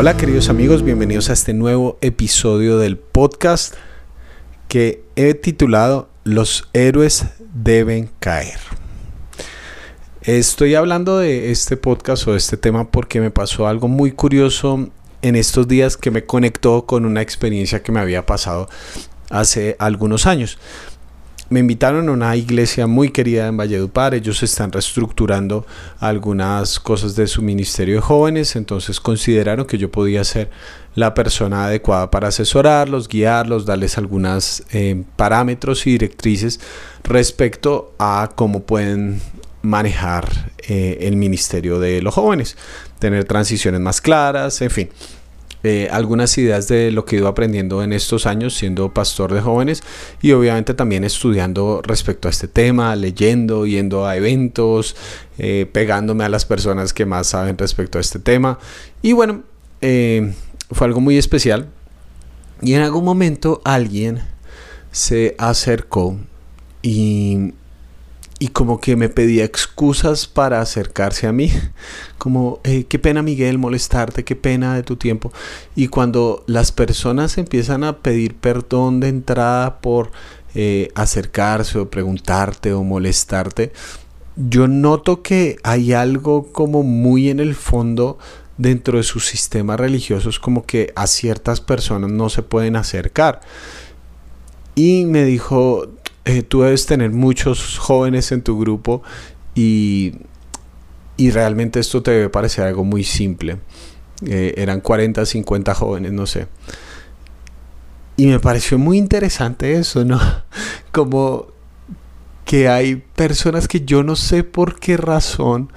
Hola queridos amigos, bienvenidos a este nuevo episodio del podcast que he titulado Los héroes deben caer. Estoy hablando de este podcast o de este tema porque me pasó algo muy curioso en estos días que me conectó con una experiencia que me había pasado hace algunos años me invitaron a una iglesia muy querida en Valledupar. Ellos están reestructurando algunas cosas de su ministerio de jóvenes, entonces consideraron que yo podía ser la persona adecuada para asesorarlos, guiarlos, darles algunos eh, parámetros y directrices respecto a cómo pueden manejar eh, el ministerio de los jóvenes, tener transiciones más claras, en fin. Eh, algunas ideas de lo que he ido aprendiendo en estos años siendo pastor de jóvenes y obviamente también estudiando respecto a este tema, leyendo, yendo a eventos, eh, pegándome a las personas que más saben respecto a este tema. Y bueno, eh, fue algo muy especial. Y en algún momento alguien se acercó y y como que me pedía excusas para acercarse a mí, como, eh, qué pena Miguel molestarte, qué pena de tu tiempo. Y cuando las personas empiezan a pedir perdón de entrada por eh, acercarse o preguntarte o molestarte, yo noto que hay algo como muy en el fondo dentro de sus sistemas religiosos, como que a ciertas personas no se pueden acercar. Y me dijo, eh, tú debes tener muchos jóvenes en tu grupo y, y realmente esto te debe parecer algo muy simple. Eh, eran 40, 50 jóvenes, no sé. Y me pareció muy interesante eso, ¿no? Como que hay personas que yo no sé por qué razón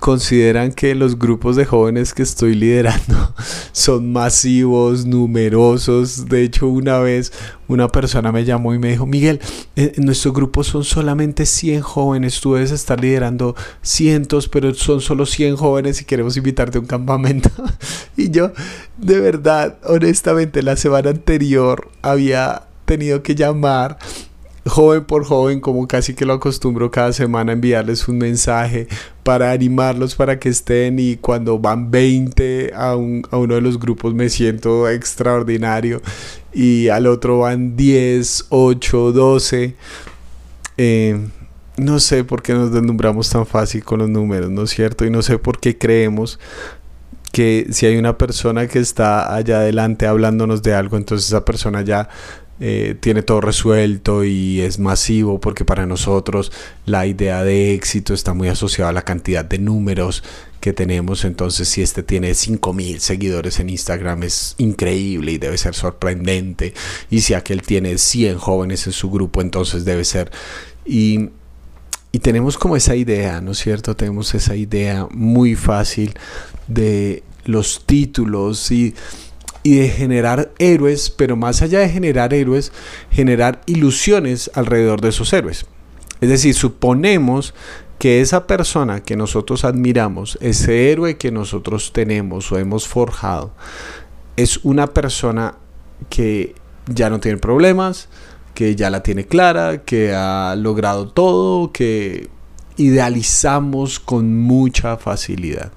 consideran que los grupos de jóvenes que estoy liderando son masivos, numerosos. De hecho, una vez una persona me llamó y me dijo, Miguel, en nuestro grupo son solamente 100 jóvenes, tú debes estar liderando cientos, pero son solo 100 jóvenes y queremos invitarte a un campamento. y yo, de verdad, honestamente, la semana anterior había tenido que llamar joven por joven, como casi que lo acostumbro cada semana, enviarles un mensaje para animarlos para que estén y cuando van 20 a, uno de los grupos me siento extraordinario y al otro van 10, 8, 12. no sé por qué nos deslumbramos tan fácil con los números, ¿no es cierto? Y no sé por qué creemos que si hay una persona que está allá adelante hablándonos de algo, entonces esa persona ya eh, tiene todo resuelto y es masivo porque para nosotros la idea de éxito está muy asociada a la cantidad de números que tenemos. Entonces, si este tiene 5000 seguidores en Instagram, es increíble y debe ser sorprendente. Y si aquel tiene 100 jóvenes en su grupo, entonces debe ser. Y, y tenemos como esa idea, ¿no es cierto? Tenemos esa idea muy fácil de los títulos y y de generar héroes, pero más allá de generar héroes, generar ilusiones alrededor de esos héroes. Es decir, suponemos que esa persona que nosotros admiramos, ese héroe que nosotros tenemos o hemos forjado, es una persona que ya no tiene problemas, que ya la tiene clara, que ha logrado todo, que idealizamos con mucha facilidad.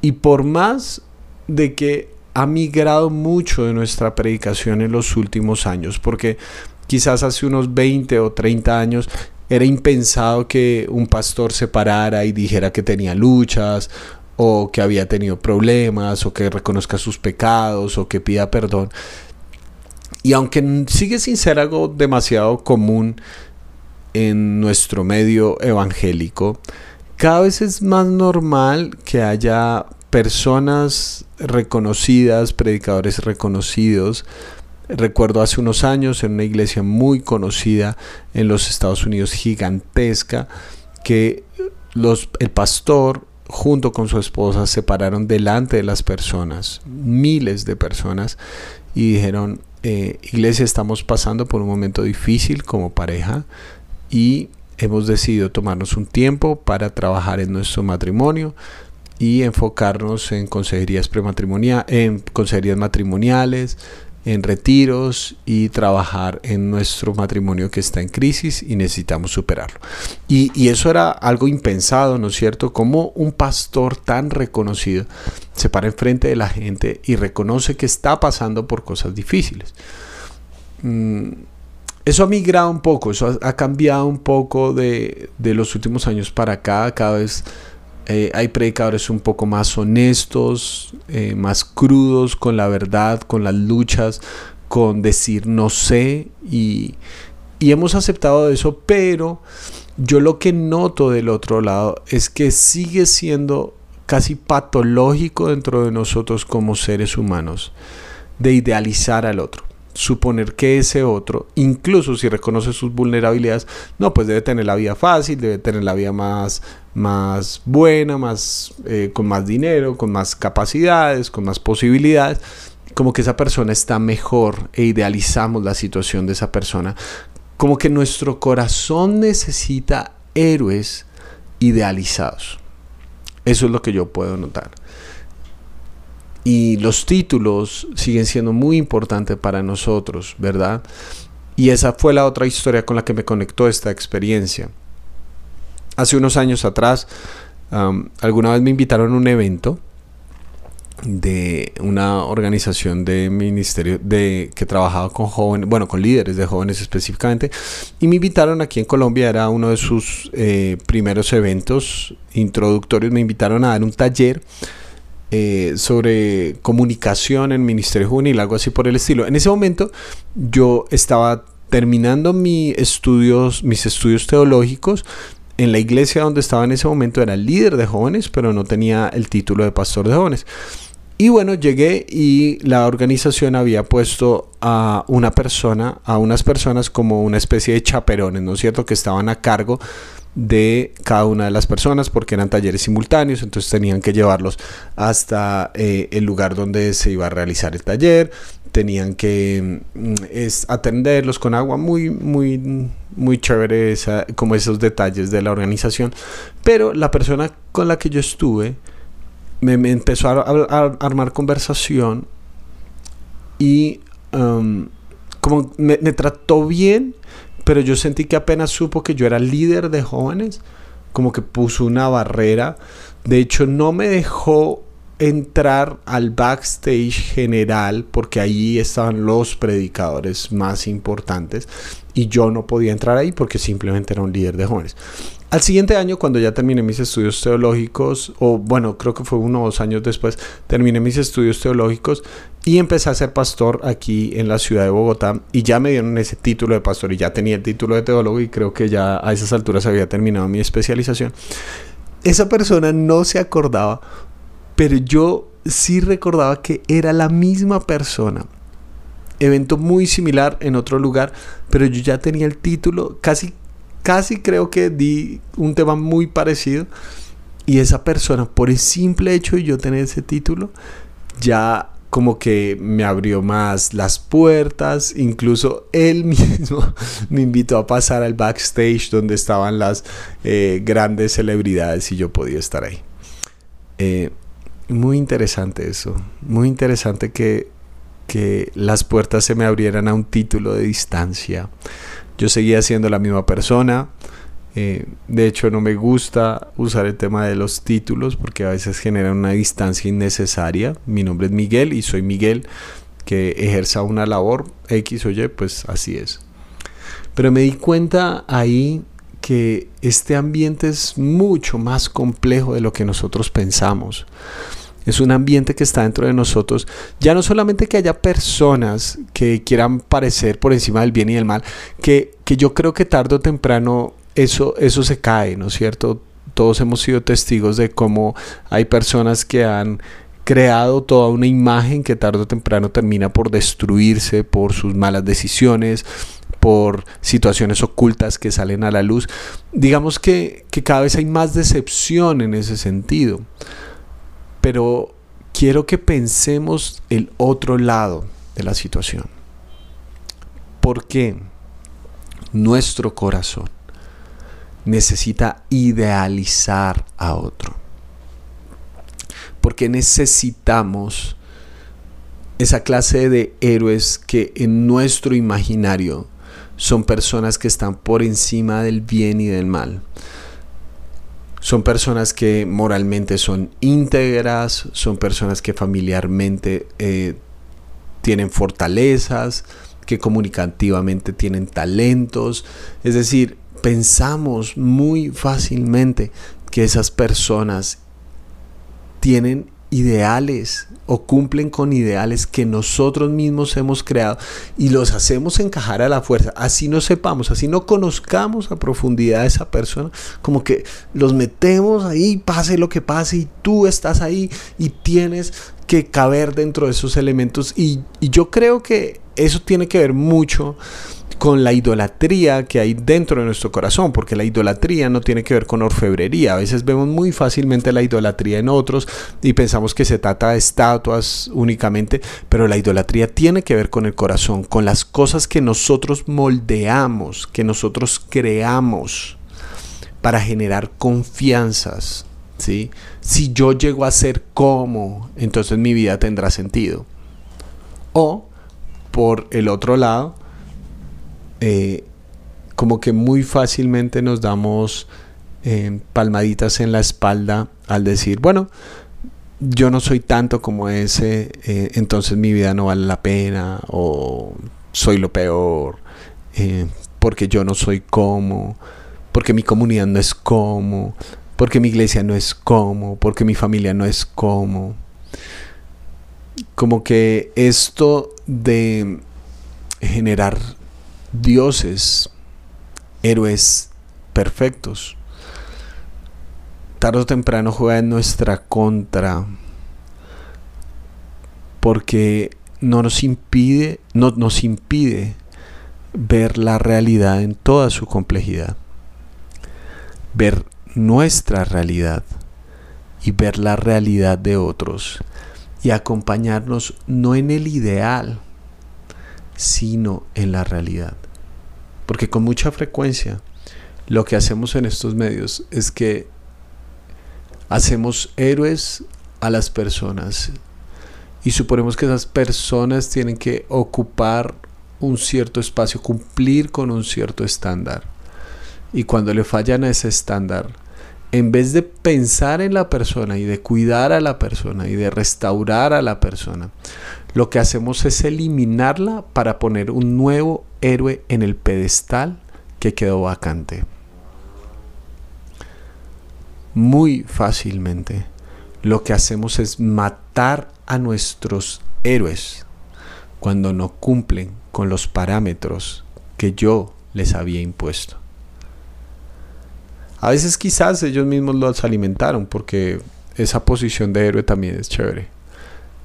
Y por más de que ha migrado mucho de nuestra predicación en los últimos años, porque quizás hace unos 20 o 30 años era impensado que un pastor se parara y dijera que tenía luchas o que había tenido problemas o que reconozca sus pecados o que pida perdón. Y aunque sigue sin ser algo demasiado común en nuestro medio evangélico, cada vez es más normal que haya personas reconocidas, predicadores reconocidos. Recuerdo hace unos años en una iglesia muy conocida en los Estados Unidos, gigantesca, que los, el pastor junto con su esposa se pararon delante de las personas, miles de personas, y dijeron, eh, iglesia, estamos pasando por un momento difícil como pareja y hemos decidido tomarnos un tiempo para trabajar en nuestro matrimonio, y enfocarnos en consejerías prematrimoniales, en consejerías matrimoniales, en retiros y trabajar en nuestro matrimonio que está en crisis y necesitamos superarlo. Y, eso era algo impensado, ¿no es cierto? Como un pastor tan reconocido se para enfrente de la gente y reconoce que está pasando por cosas difíciles. Mm, eso ha migrado un poco, eso ha, cambiado un poco de, de, los últimos años para acá, cada vez eh, hay predicadores un poco más honestos, eh, más crudos con la verdad, con las luchas, con decir no sé y, y hemos aceptado eso, pero yo lo que noto del otro lado es que sigue siendo casi patológico dentro de nosotros como seres humanos de idealizar al otro suponer que ese otro, incluso si reconoce sus vulnerabilidades, no, pues debe tener la vida fácil, debe tener la vida más, más buena, más, eh, con más dinero, con más capacidades, con más posibilidades. Como que esa persona está mejor e idealizamos la situación de esa persona. Como que nuestro corazón necesita héroes idealizados. Eso es lo que yo puedo notar. Y los títulos siguen siendo muy importantes para nosotros, ¿verdad? Y esa fue la otra historia con la que me conectó esta experiencia. Hace unos años atrás, alguna vez me invitaron a un evento de una organización de ministerio de que trabajaba con jóvenes, bueno, con líderes de jóvenes específicamente, y me invitaron aquí en Colombia, era uno de sus eh, primeros eventos introductorios, me invitaron a dar un taller eh, sobre comunicación en Ministerio Juvenil, algo así por el estilo. En ese momento yo estaba terminando mis estudios, mis estudios teológicos. En la iglesia donde estaba en ese momento era líder de jóvenes, pero no tenía el título de pastor de jóvenes. Y bueno, llegué y la organización había puesto a una persona, a unas personas como una especie de chaperones, ¿no es cierto?, que estaban a cargo de cada una de las personas porque eran talleres simultáneos, entonces tenían que llevarlos hasta eh, el lugar donde se iba a realizar el taller, tenían que mm, es, atenderlos con agua, muy, muy, muy chévere como esos detalles de la organización, pero la persona con la que yo estuve me, empezó a, armar conversación y como me trató bien, pero yo sentí que apenas supo que yo era líder de jóvenes, como que puso una barrera. De hecho, no me dejó entrar al backstage general porque ahí estaban los predicadores más importantes y yo no podía entrar ahí porque simplemente era un líder de jóvenes. Al siguiente año, cuando ya terminé mis estudios teológicos, o bueno, creo que fue uno o dos años después, terminé mis estudios teológicos y empecé a ser pastor aquí en la ciudad de Bogotá y ya me dieron ese título de pastor y ya tenía el título de teólogo y creo que ya a esas alturas había terminado mi especialización. Esa persona no se acordaba, pero yo sí recordaba que era la misma persona evento muy similar en otro lugar, pero yo ya tenía el título, casi casi creo que di un tema muy parecido. Y esa persona, por el simple hecho de yo tener ese título, ya como que me abrió más las puertas, incluso él mismo me invitó a pasar al backstage donde estaban las eh, grandes celebridades y yo podía estar ahí. Eh, muy interesante eso, muy interesante que, que las puertas se me abrieran a un título de distancia. Yo seguía siendo la misma persona. Eh, de hecho, no me gusta usar el tema de los títulos porque a veces generan una distancia innecesaria. Mi nombre es Miguel y soy Miguel que ejerza una labor X o Y, pues así es. Pero me di cuenta ahí que este ambiente es mucho más complejo de lo que nosotros pensamos. Es un ambiente que está dentro de nosotros. Ya no solamente que haya personas que quieran parecer por encima del bien y del mal, que, que yo creo que tarde o temprano eso, eso se cae, ¿no es cierto? Todos hemos sido testigos de cómo hay personas que han creado toda una imagen que tarde o temprano termina por destruirse por sus malas decisiones, por situaciones ocultas que salen a la luz. Digamos que, que cada vez hay más decepción en ese sentido pero quiero que pensemos el otro lado de la situación. Porque nuestro corazón necesita idealizar a otro. Porque necesitamos esa clase de héroes que en nuestro imaginario son personas que están por encima del bien y del mal. Son personas que moralmente son íntegras, son personas que familiarmente eh, tienen fortalezas, que comunicativamente tienen talentos. Es decir, pensamos muy fácilmente que esas personas tienen ideales o cumplen con ideales que nosotros mismos hemos creado y los hacemos encajar a la fuerza. Así no sepamos, así no conozcamos a profundidad a esa persona, como que los metemos ahí, pase lo que pase y tú estás ahí y tienes que caber dentro de esos elementos y, y yo creo que eso tiene que ver mucho con la idolatría que hay dentro de nuestro corazón, porque la idolatría no tiene que ver con orfebrería. A veces vemos muy fácilmente la idolatría en otros y pensamos que se trata de estatuas únicamente, pero la idolatría tiene que ver con el corazón, con las cosas que nosotros moldeamos, que nosotros creamos para generar confianzas. ¿sí? Si yo llego a ser como, entonces mi vida tendrá sentido. O, por el otro lado, eh, como que muy fácilmente nos damos eh, palmaditas en la espalda al decir, bueno, yo no soy tanto como ese, eh, entonces mi vida no vale la pena, o soy lo peor, porque yo no soy como, porque mi comunidad no es como, porque mi iglesia no es como, porque mi familia no es como. Como que esto de generar dioses, héroes perfectos. Tarde o temprano juega en nuestra contra porque no nos impide, no nos impide ver la realidad en toda su complejidad. Ver nuestra realidad y ver la realidad de otros y acompañarnos no en el ideal, sino en la realidad. Porque con mucha frecuencia lo que hacemos en estos medios es que hacemos héroes a las personas y suponemos que esas personas tienen que ocupar un cierto espacio, cumplir con un cierto estándar. Y cuando le fallan a ese estándar, en vez de pensar en la persona y de cuidar a la persona y de restaurar a la persona, lo que hacemos es eliminarla para poner un nuevo héroe en el pedestal que quedó vacante. Muy fácilmente lo que hacemos es matar a nuestros héroes cuando no cumplen con los parámetros que yo les había impuesto. A veces quizás ellos mismos los alimentaron porque esa posición de héroe también es chévere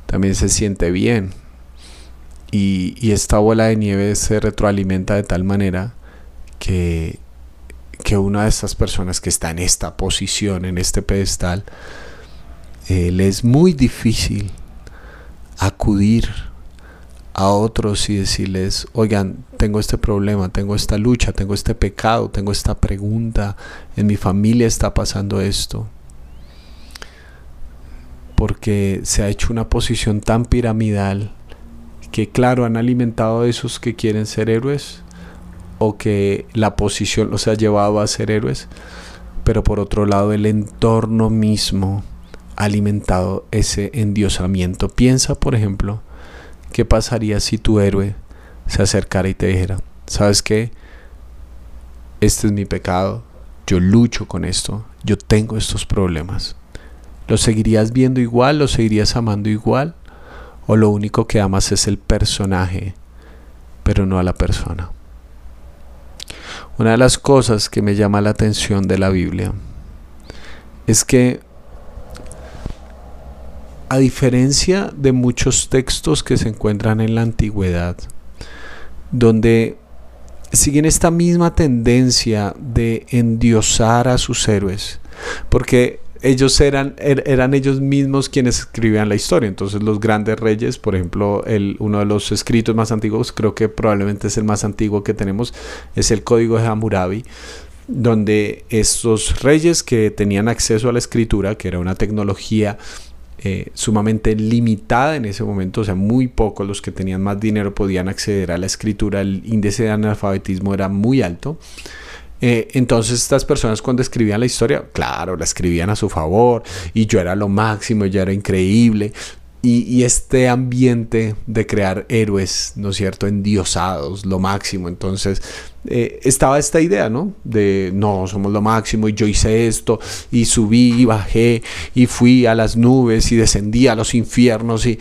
también se siente bien. Y, esta bola de nieve se retroalimenta de tal manera que, que una de estas personas que está en esta posición, en este pedestal, eh, le es muy difícil acudir a otros y decirles, oigan, tengo este problema, tengo esta lucha, tengo este pecado, tengo esta pregunta, en mi familia está pasando esto porque se ha hecho una posición tan piramidal que claro han alimentado a esos que quieren ser héroes o que la posición los ha llevado a ser héroes, pero por otro lado el entorno mismo ha alimentado ese endiosamiento. Piensa, por ejemplo, qué pasaría si tu héroe se acercara y te dijera, ¿sabes qué? Este es mi pecado, yo lucho con esto, yo tengo estos problemas. ¿Lo seguirías viendo igual? ¿Lo seguirías amando igual? ¿O lo único que amas es el personaje, pero no a la persona? Una de las cosas que me llama la atención de la Biblia es que a diferencia de muchos textos que se encuentran en la antigüedad, donde siguen esta misma tendencia de endiosar a sus héroes, porque ellos eran, er, eran ellos mismos quienes escribían la historia. Entonces los grandes reyes, por ejemplo, el, uno de los escritos más antiguos, creo que probablemente es el más antiguo que tenemos, es el Código de Hammurabi, donde estos reyes que tenían acceso a la escritura, que era una tecnología eh, sumamente limitada en ese momento, o sea, muy pocos los que tenían más dinero podían acceder a la escritura, el índice de analfabetismo era muy alto. Eh, entonces estas personas cuando escribían la historia, claro, la escribían a su favor y yo era lo máximo, yo era increíble, y, este ambiente de crear héroes, ¿no es cierto?, endiosados, lo máximo. Entonces, eh, estaba esta idea, ¿no? De, no, somos lo máximo y yo hice esto y subí y bajé y fui a las nubes y descendí a los infiernos y,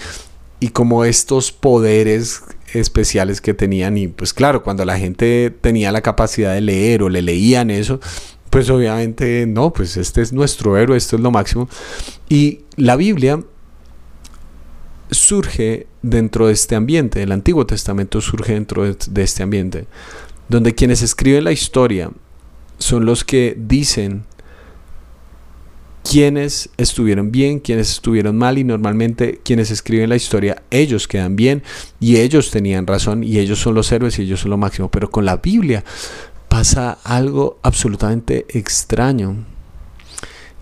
y como estos poderes especiales que tenían y pues claro, cuando la gente tenía la capacidad de leer o le leían eso, pues obviamente no, pues este es nuestro héroe, esto es lo máximo. Y la Biblia surge dentro de este ambiente, el Antiguo Testamento surge dentro de, este ambiente, donde quienes escriben la historia son los que dicen quiénes estuvieron bien, quiénes estuvieron mal y normalmente quienes escriben la historia, ellos quedan bien y ellos tenían razón y ellos son los héroes y ellos son lo máximo. Pero con la Biblia pasa algo absolutamente extraño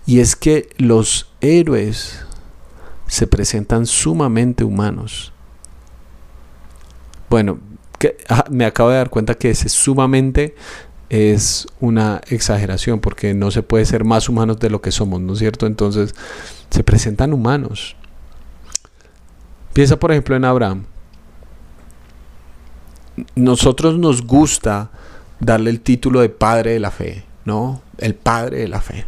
y es que los héroes se presentan sumamente humanos. Bueno, que, ah, me acabo de dar cuenta que ese sumamente es una exageración porque no se puede ser más humanos de lo que somos, ¿no es cierto? Entonces se presentan humanos. Piensa por ejemplo en Abraham. Nosotros nos gusta darle el título de padre de la fe, ¿no? El padre de la fe.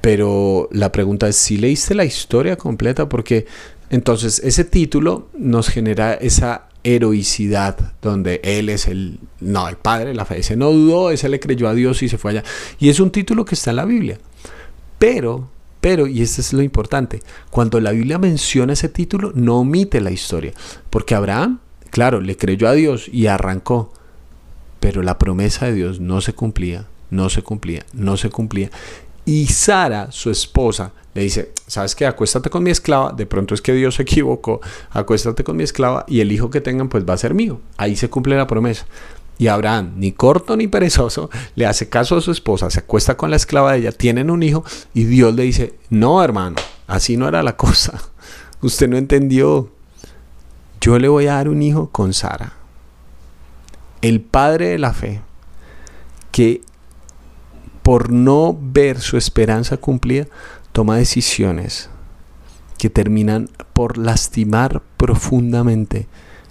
Pero la pregunta es si leíste la historia completa porque entonces ese título nos genera esa heroicidad donde él es el no el padre la fe ese no dudó ese le creyó a Dios y se fue allá y es un título que está en la Biblia. Pero pero y esto es lo importante cuando la Biblia menciona ese título no omite la historia. Porque Abraham claro le creyó a Dios y arrancó pero la promesa de Dios no se cumplía no se cumplía no se cumplía y Sara, su esposa, le dice, ¿sabes qué? Acuéstate con mi esclava, de pronto es que Dios se equivocó, acuéstate con mi esclava y el hijo que tengan pues va a ser mío. Ahí se cumple la promesa. Y Abraham, ni corto ni perezoso, le hace caso a su esposa, se acuesta con la esclava de ella, tienen un hijo y Dios le dice, no hermano, así no era la cosa. Usted no entendió. Yo le voy a dar un hijo con Sara. El padre de la fe, que por no ver su esperanza cumplida, toma decisiones que terminan por lastimar profundamente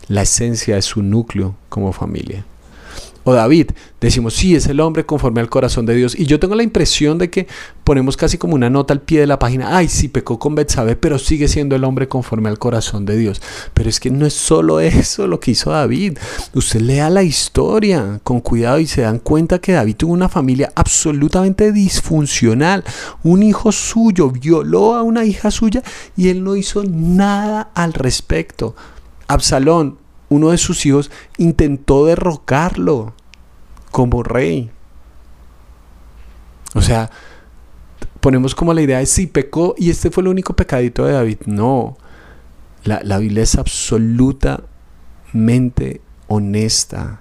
la esencia de su núcleo como familia. O David, decimos, sí, es el hombre conforme al corazón de Dios. Y yo tengo la impresión de que ponemos casi como una nota al pie de la página, ay, sí, pecó con Betsabé, pero sigue siendo el hombre conforme al corazón de Dios. Pero es que no es solo eso lo que hizo David. Usted lea la historia con cuidado y se dan cuenta que David tuvo una familia absolutamente disfuncional. Un hijo suyo violó a una hija suya y él no hizo nada al respecto. Absalón uno de sus hijos intentó derrocarlo como rey. O sea, ponemos como la idea de si pecó y este fue el único pecadito de David. No, la, la Biblia es absolutamente honesta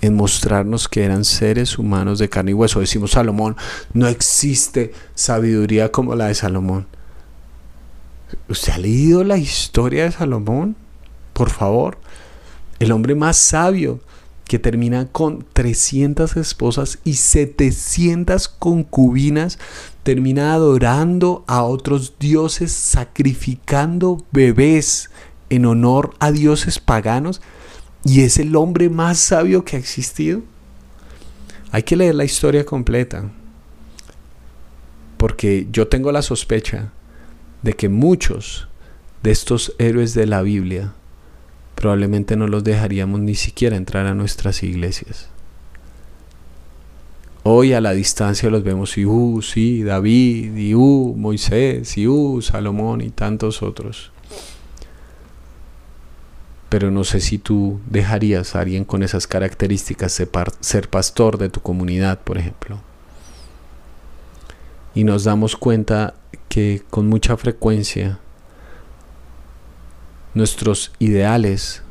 en mostrarnos que eran seres humanos de carne y hueso. Decimos Salomón, no existe sabiduría como la de Salomón. ¿Usted ha leído la historia de Salomón? Por favor el hombre más sabio, que termina con 300 esposas y 700 concubinas, termina adorando a otros dioses, sacrificando bebés en honor a dioses paganos, y es el hombre más sabio que ha existido. Hay que leer la historia completa, porque yo tengo la sospecha de que muchos de estos héroes de la Biblia probablemente no los dejaríamos ni siquiera entrar a nuestras iglesias. Hoy a la distancia los vemos y uh, sí, David, y uh, Moisés, y uh, Salomón y tantos otros. Pero no sé si tú dejarías a alguien con esas características ser pastor de tu comunidad, por ejemplo. Y nos damos cuenta que con mucha frecuencia nuestros ideales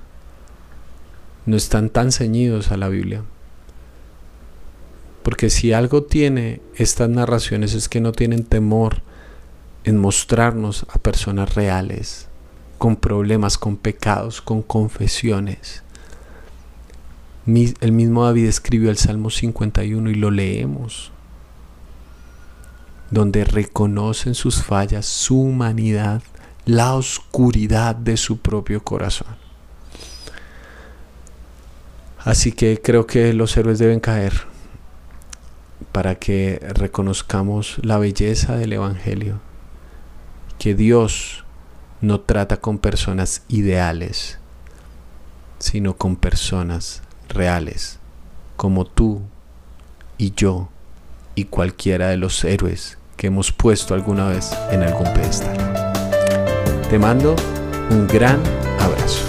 no están tan ceñidos a la Biblia. Porque si algo tiene estas narraciones es que no tienen temor en mostrarnos a personas reales, con problemas, con pecados, con confesiones. El mismo David escribió el Salmo 51 y lo leemos, donde reconocen sus fallas, su humanidad, la oscuridad de su propio corazón. Así que creo que los héroes deben caer para que reconozcamos la belleza del Evangelio, que Dios no trata con personas ideales, sino con personas reales, como tú y yo y cualquiera de los héroes que hemos puesto alguna vez en algún pedestal. Te mando un gran abrazo.